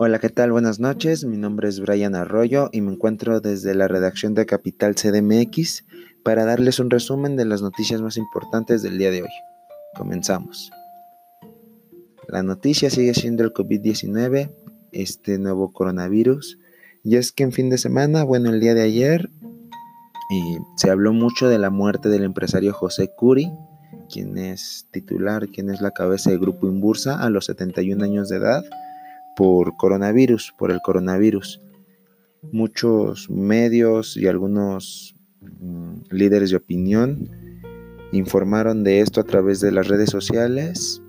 Hola, ¿qué tal? Buenas noches. Mi nombre es Brian Arroyo y me encuentro desde la redacción de Capital CDMX para darles un resumen de las noticias más importantes del día de hoy. Comenzamos. La noticia sigue siendo el COVID-19, este nuevo coronavirus. Y es que en fin de semana, bueno, el día de ayer, eh, se habló mucho de la muerte del empresario José Curi, quien es titular, quien es la cabeza del grupo Imbursa a los 71 años de edad por coronavirus, por el coronavirus. Muchos medios y algunos mm, líderes de opinión informaron de esto a través de las redes sociales,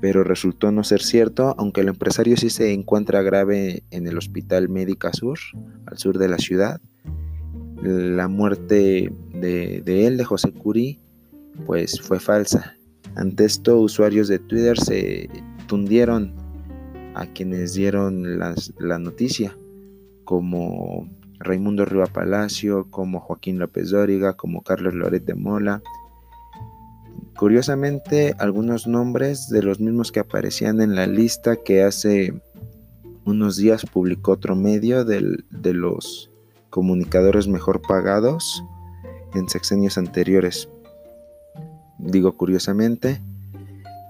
pero resultó no ser cierto, aunque el empresario sí se encuentra grave en el Hospital Médica Sur, al sur de la ciudad. La muerte de, de él, de José Curí, pues fue falsa. Ante esto, usuarios de Twitter se tundieron a quienes dieron la noticia, como Raimundo Riva Palacio, como Joaquín López Dóriga, como Carlos Loret de Mola. Curiosamente, algunos nombres de los mismos que aparecían en la lista que hace unos días publicó otro medio de los comunicadores mejor pagados en sexenios anteriores. Digo curiosamente.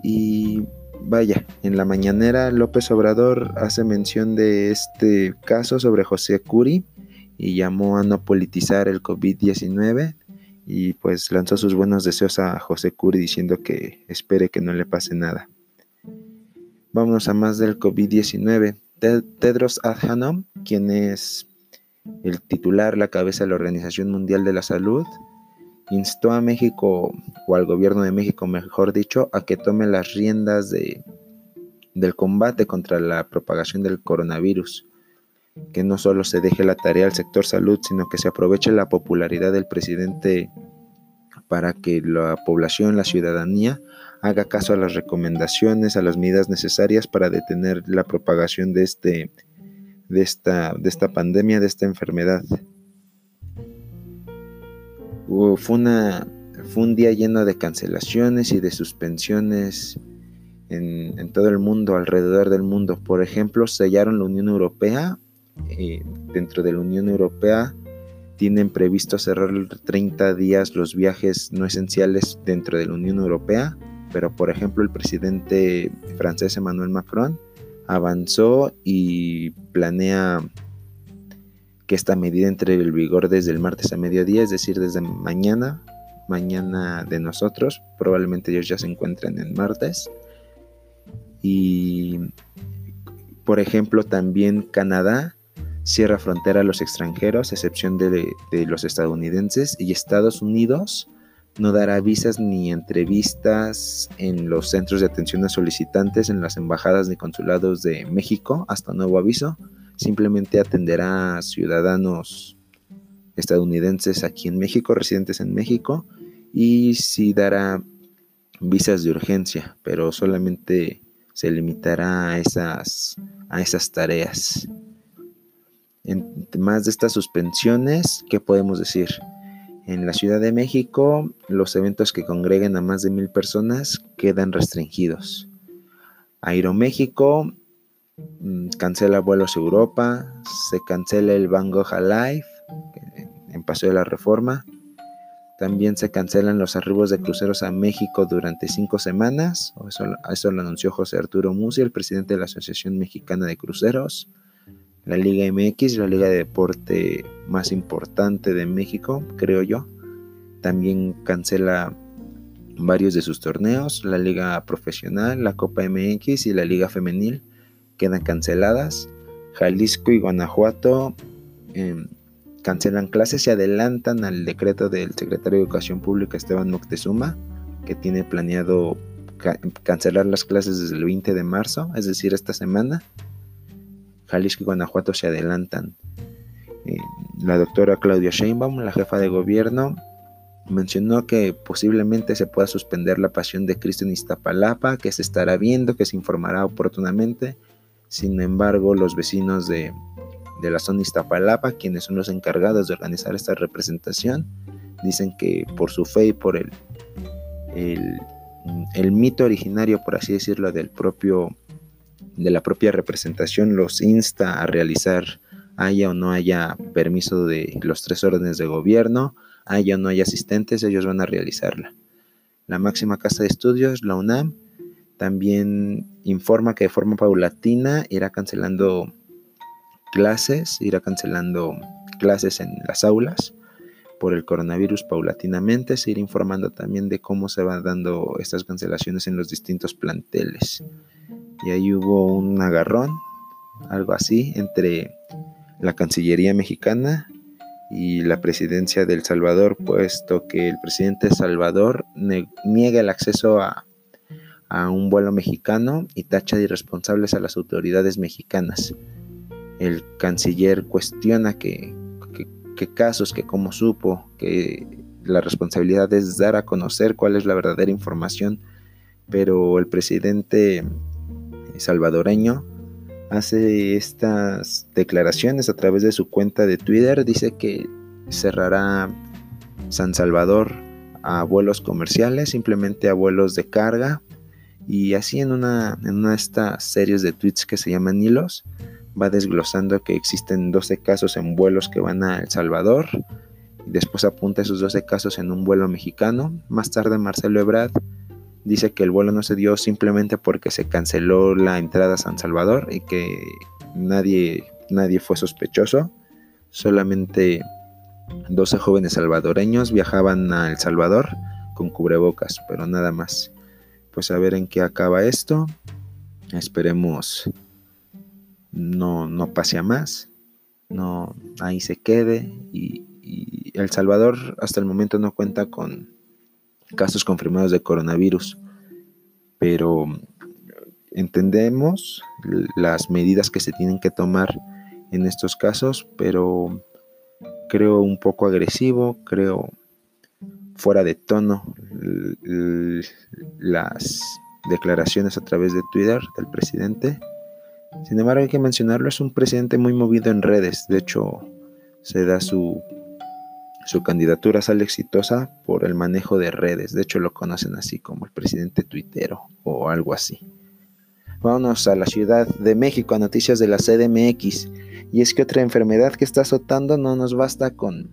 Y Vaya, en la mañanera López Obrador hace mención de este caso sobre José Curi y llamó a no politizar el COVID-19 y pues lanzó sus buenos deseos a José Curi diciendo que espere que no le pase nada. Vamos a más del COVID-19. Tedros Adhanom, quien es el titular, la cabeza de la Organización Mundial de la Salud, instó a México, o al gobierno de México, mejor dicho, a que tome las riendas de, del combate contra la propagación del coronavirus, que no solo se deje la tarea al sector salud, sino que se aproveche la popularidad del presidente para que la población, la ciudadanía, haga caso a las recomendaciones, a las medidas necesarias para detener la propagación de, este, de, esta, de esta pandemia, de esta enfermedad fue, una, fue un día lleno de cancelaciones y de suspensiones en, todo el mundo, alrededor del mundo. Por ejemplo, sellaron la Unión Europea. Eh, dentro de la Unión Europea tienen previsto cerrar 30 días los viajes no esenciales dentro de la Unión Europea, pero por ejemplo el presidente francés Emmanuel Macron avanzó y planea que esta medida entre el vigor desde el martes a mediodía, es decir, desde mañana, mañana de nosotros, probablemente ellos ya se encuentren en martes. Y, por ejemplo, también Canadá cierra frontera a los extranjeros, a excepción de, de los estadounidenses, y Estados Unidos no dará visas ni entrevistas en los centros de atención a solicitantes, en las embajadas ni consulados de México, hasta nuevo aviso simplemente atenderá a ciudadanos estadounidenses aquí en México, residentes en México, y sí dará visas de urgencia, pero solamente se limitará a esas, a esas tareas. En más de estas suspensiones, ¿qué podemos decir? En la Ciudad de México, los eventos que congreguen a más de mil personas quedan restringidos. Aeroméxico cancela vuelos a Europa, se cancela el Van Gogh Alive en Paseo de la Reforma, también se cancelan los arribos de cruceros a México durante cinco semanas, eso, eso lo anunció José Arturo Musi, el presidente de la Asociación Mexicana de Cruceros. La Liga MX, la liga de deporte más importante de México, creo yo, también cancela varios de sus torneos, la Liga Profesional, la Copa MX y la Liga Femenil quedan canceladas. Jalisco y Guanajuato em, cancelan clases y adelantan al decreto del secretario de Educación Pública Esteban Moctezuma, que tiene planeado cancelar las clases desde el 20 de marzo, es decir, esta semana. Jalisco y Guanajuato se adelantan. Em, la doctora Claudia Sheinbaum, la jefa de gobierno, mencionó que posiblemente se pueda suspender la pasión de Cristo en Iztapalapa, que se estará viendo, que se informará oportunamente sin embargo, los vecinos de, la zona Iztapalapa, quienes son los encargados de organizar esta representación, dicen que por su fe y por el, el, mito originario, por así decirlo, del propio, de la propia representación los insta a realizar haya o no haya permiso de los tres órdenes de gobierno, haya o no haya asistentes, ellos van a realizarla. La máxima casa de estudios, la UNAM, también informa que de forma paulatina irá cancelando clases, irá cancelando clases en las aulas por el coronavirus paulatinamente, se irá informando también de cómo se van dando estas cancelaciones en los distintos planteles. Y ahí hubo un agarrón, algo así, entre la Cancillería mexicana y la presidencia de El Salvador, puesto que el presidente de Salvador niega el acceso a, un vuelo mexicano y tacha de irresponsables a las autoridades mexicanas. El canciller cuestiona que, que, casos, que cómo supo, que la responsabilidad es dar a conocer cuál es la verdadera información, pero el presidente salvadoreño hace estas declaraciones a través de su cuenta de Twitter. Dice que cerrará San Salvador a vuelos comerciales, simplemente a vuelos de carga. Y así en una, en una de estas series de tweets que se llaman hilos, va desglosando que existen 12 casos en vuelos que van a El Salvador. Y después apunta esos 12 casos en un vuelo mexicano. Más tarde Marcelo Ebrard dice que el vuelo no se dio simplemente porque se canceló la entrada a San Salvador y que nadie, nadie fue sospechoso. Solamente 12 jóvenes salvadoreños viajaban a El Salvador con cubrebocas, pero nada más. Pues a ver en qué acaba esto. Esperemos no, no pase a más. No, ahí se quede. y El Salvador hasta el momento no cuenta con casos confirmados de coronavirus, pero entendemos las medidas que se tienen que tomar en estos casos, pero creo un poco agresivo, creo fuera de tono las declaraciones a través de Twitter del presidente. Sin embargo, hay que mencionarlo, es un presidente muy movido en redes, de hecho se da su su candidatura sale exitosa por el manejo de redes, de hecho lo conocen así como el presidente tuitero o algo así. Vámonos a la Ciudad de México, a noticias de la CDMX. Y es que otra enfermedad que está azotando no nos basta con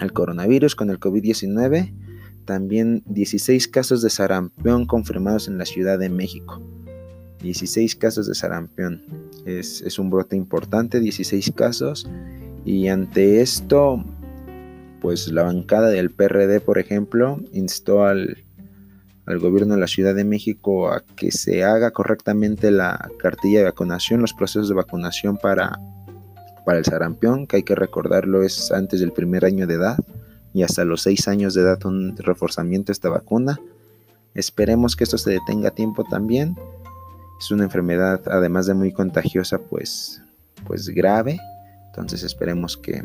el coronavirus, con el COVID-19. También 16 casos de sarampión confirmados en la Ciudad de México. 16 casos de sarampión. Es, es un brote importante, 16 casos. Y ante esto, pues la bancada del PRD, por ejemplo, instó al, gobierno de la Ciudad de México a que se haga correctamente la cartilla de vacunación, los procesos de vacunación para, para el sarampión, que hay que recordarlo es antes del primer año de edad y hasta los seis años de edad un reforzamiento de esta vacuna. Esperemos que esto se detenga a tiempo también. Es una enfermedad, además de muy contagiosa, pues, pues grave. Entonces esperemos que,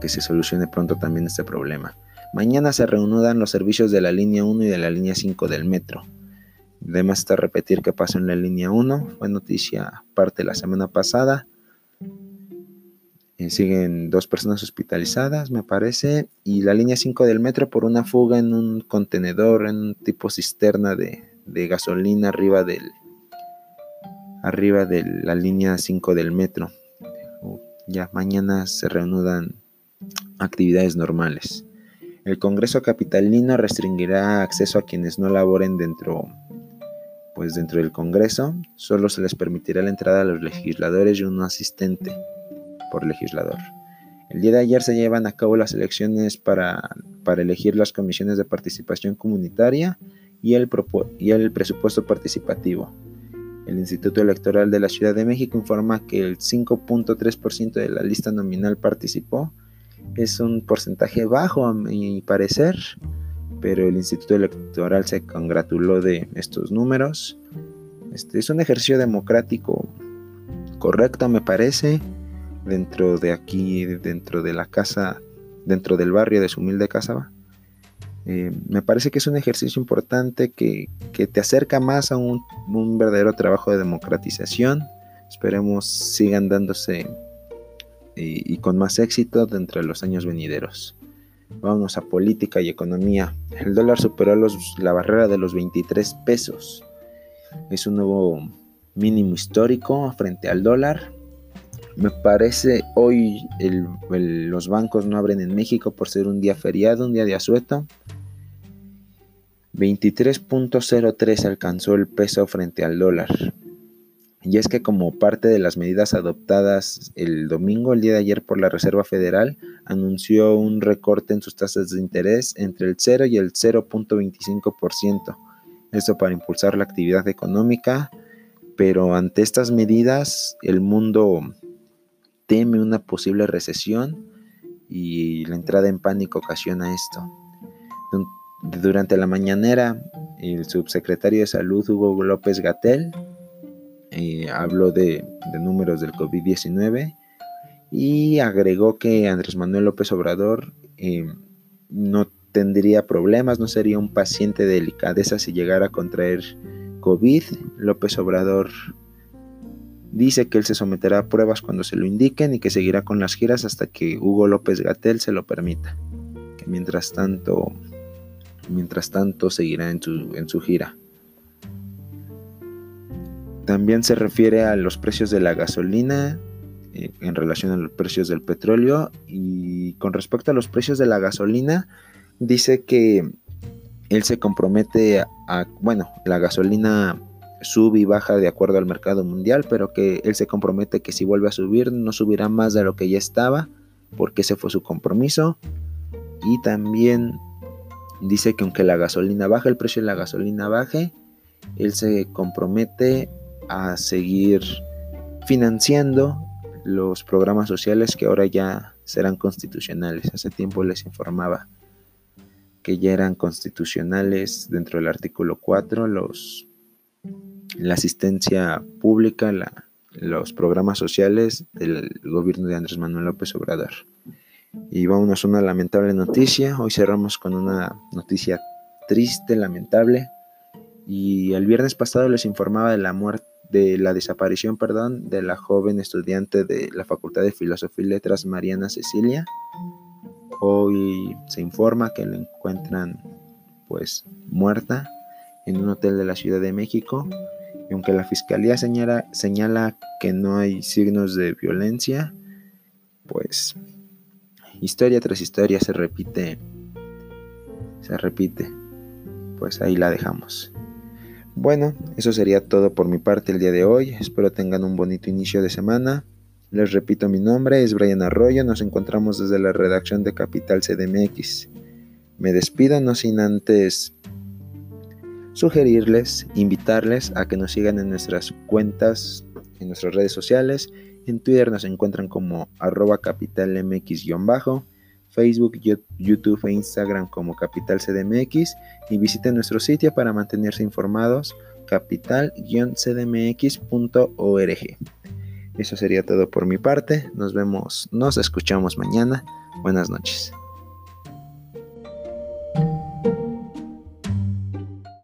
que se solucione pronto también este problema. Mañana se reanudan los servicios de la línea 1 y de la línea 5 del metro. Además está repetir qué pasó en la línea 1. Fue noticia parte la semana pasada. Eh, siguen dos personas hospitalizadas, me parece. Y la línea 5 del metro por una fuga en un contenedor, en un tipo cisterna de, de gasolina arriba del arriba de la línea 5 del metro. Ya mañana se reanudan actividades normales. El Congreso Capitalino restringirá acceso a quienes no laboren dentro, pues dentro del Congreso. Solo se les permitirá la entrada a los legisladores y un asistente por legislador. El día de ayer se llevan a cabo las elecciones para, para elegir las comisiones de participación comunitaria y el, presupuesto participativo. El Instituto Electoral de la Ciudad de México informa que el 5.3% de la lista nominal participó es un porcentaje bajo a mi parecer, pero el Instituto Electoral se congratuló de estos números. Este es un ejercicio democrático correcto, me parece, dentro de aquí, dentro de la casa, dentro del barrio de su humilde casa. Eh, me parece que es un ejercicio importante que, te acerca más a un, un verdadero trabajo de democratización. Esperemos sigan dándose y, con más éxito dentro de los años venideros. Vamos a política y economía. El dólar superó la barrera de los 23 pesos. Es un nuevo mínimo histórico frente al dólar. Me parece hoy los bancos no abren en México por ser un día feriado, un día de asueto. 23.03 alcanzó el peso frente al dólar. Y es que como parte de las medidas adoptadas el domingo, el día de ayer por la Reserva Federal, anunció un recorte en sus tasas de interés entre el 0 y el 0.25%. Esto para impulsar la actividad económica, pero ante estas medidas el mundo teme una posible recesión y la entrada en pánico ocasiona esto. Durante la mañanera, el subsecretario de Salud Hugo López Gatel eh, habló de, números del COVID-19 y agregó que Andrés Manuel López Obrador eh, no tendría problemas, no sería un paciente de delicadeza si llegara a contraer COVID. López Obrador dice que él se someterá a pruebas cuando se lo indiquen y que seguirá con las giras hasta que Hugo López Gatel se lo permita. Que mientras tanto, mientras tanto seguirá en su, en su gira. También se refiere a los precios de la gasolina eh, en relación a los precios del petróleo y con respecto a los precios de la gasolina dice que él se compromete a, bueno, la gasolina sube y baja de acuerdo al mercado mundial, pero que él se compromete que si vuelve a subir no subirá más de lo que ya estaba, porque ese fue su compromiso. Y también dice que aunque la gasolina baje, el precio de la gasolina baje, él se compromete a seguir financiando los programas sociales que ahora ya serán constitucionales. Hace tiempo les informaba que ya eran constitucionales dentro del artículo 4 los, la asistencia pública, los programas sociales del gobierno de Andrés Manuel López Obrador. Y vámonos a una lamentable noticia. Hoy cerramos con una noticia triste, lamentable. Y el viernes pasado les informaba de la muerte de la desaparición, perdón, de la joven estudiante de la Facultad de Filosofía y Letras Mariana Cecilia. Hoy se informa que la encuentran pues muerta en un hotel de la Ciudad de México. Y aunque la fiscalía señala, que no hay signos de violencia, pues historia tras historia se repite, se repite. Pues ahí la dejamos. Bueno, eso sería todo por mi parte el día de hoy. Espero tengan un bonito inicio de semana. Les repito mi nombre, es Brian Arroyo. Nos encontramos desde la redacción de Capital CDMX. Me despido no sin antes sugerirles, invitarles a que nos sigan en nuestras cuentas, en nuestras redes sociales. En Twitter nos encuentran como arroba capitalmx-bajo. Facebook, YouTube e Instagram como Capital CDMX y visiten nuestro sitio para mantenerse informados capital-cdmx.org. Eso sería todo por mi parte. Nos vemos, nos escuchamos mañana. Buenas noches.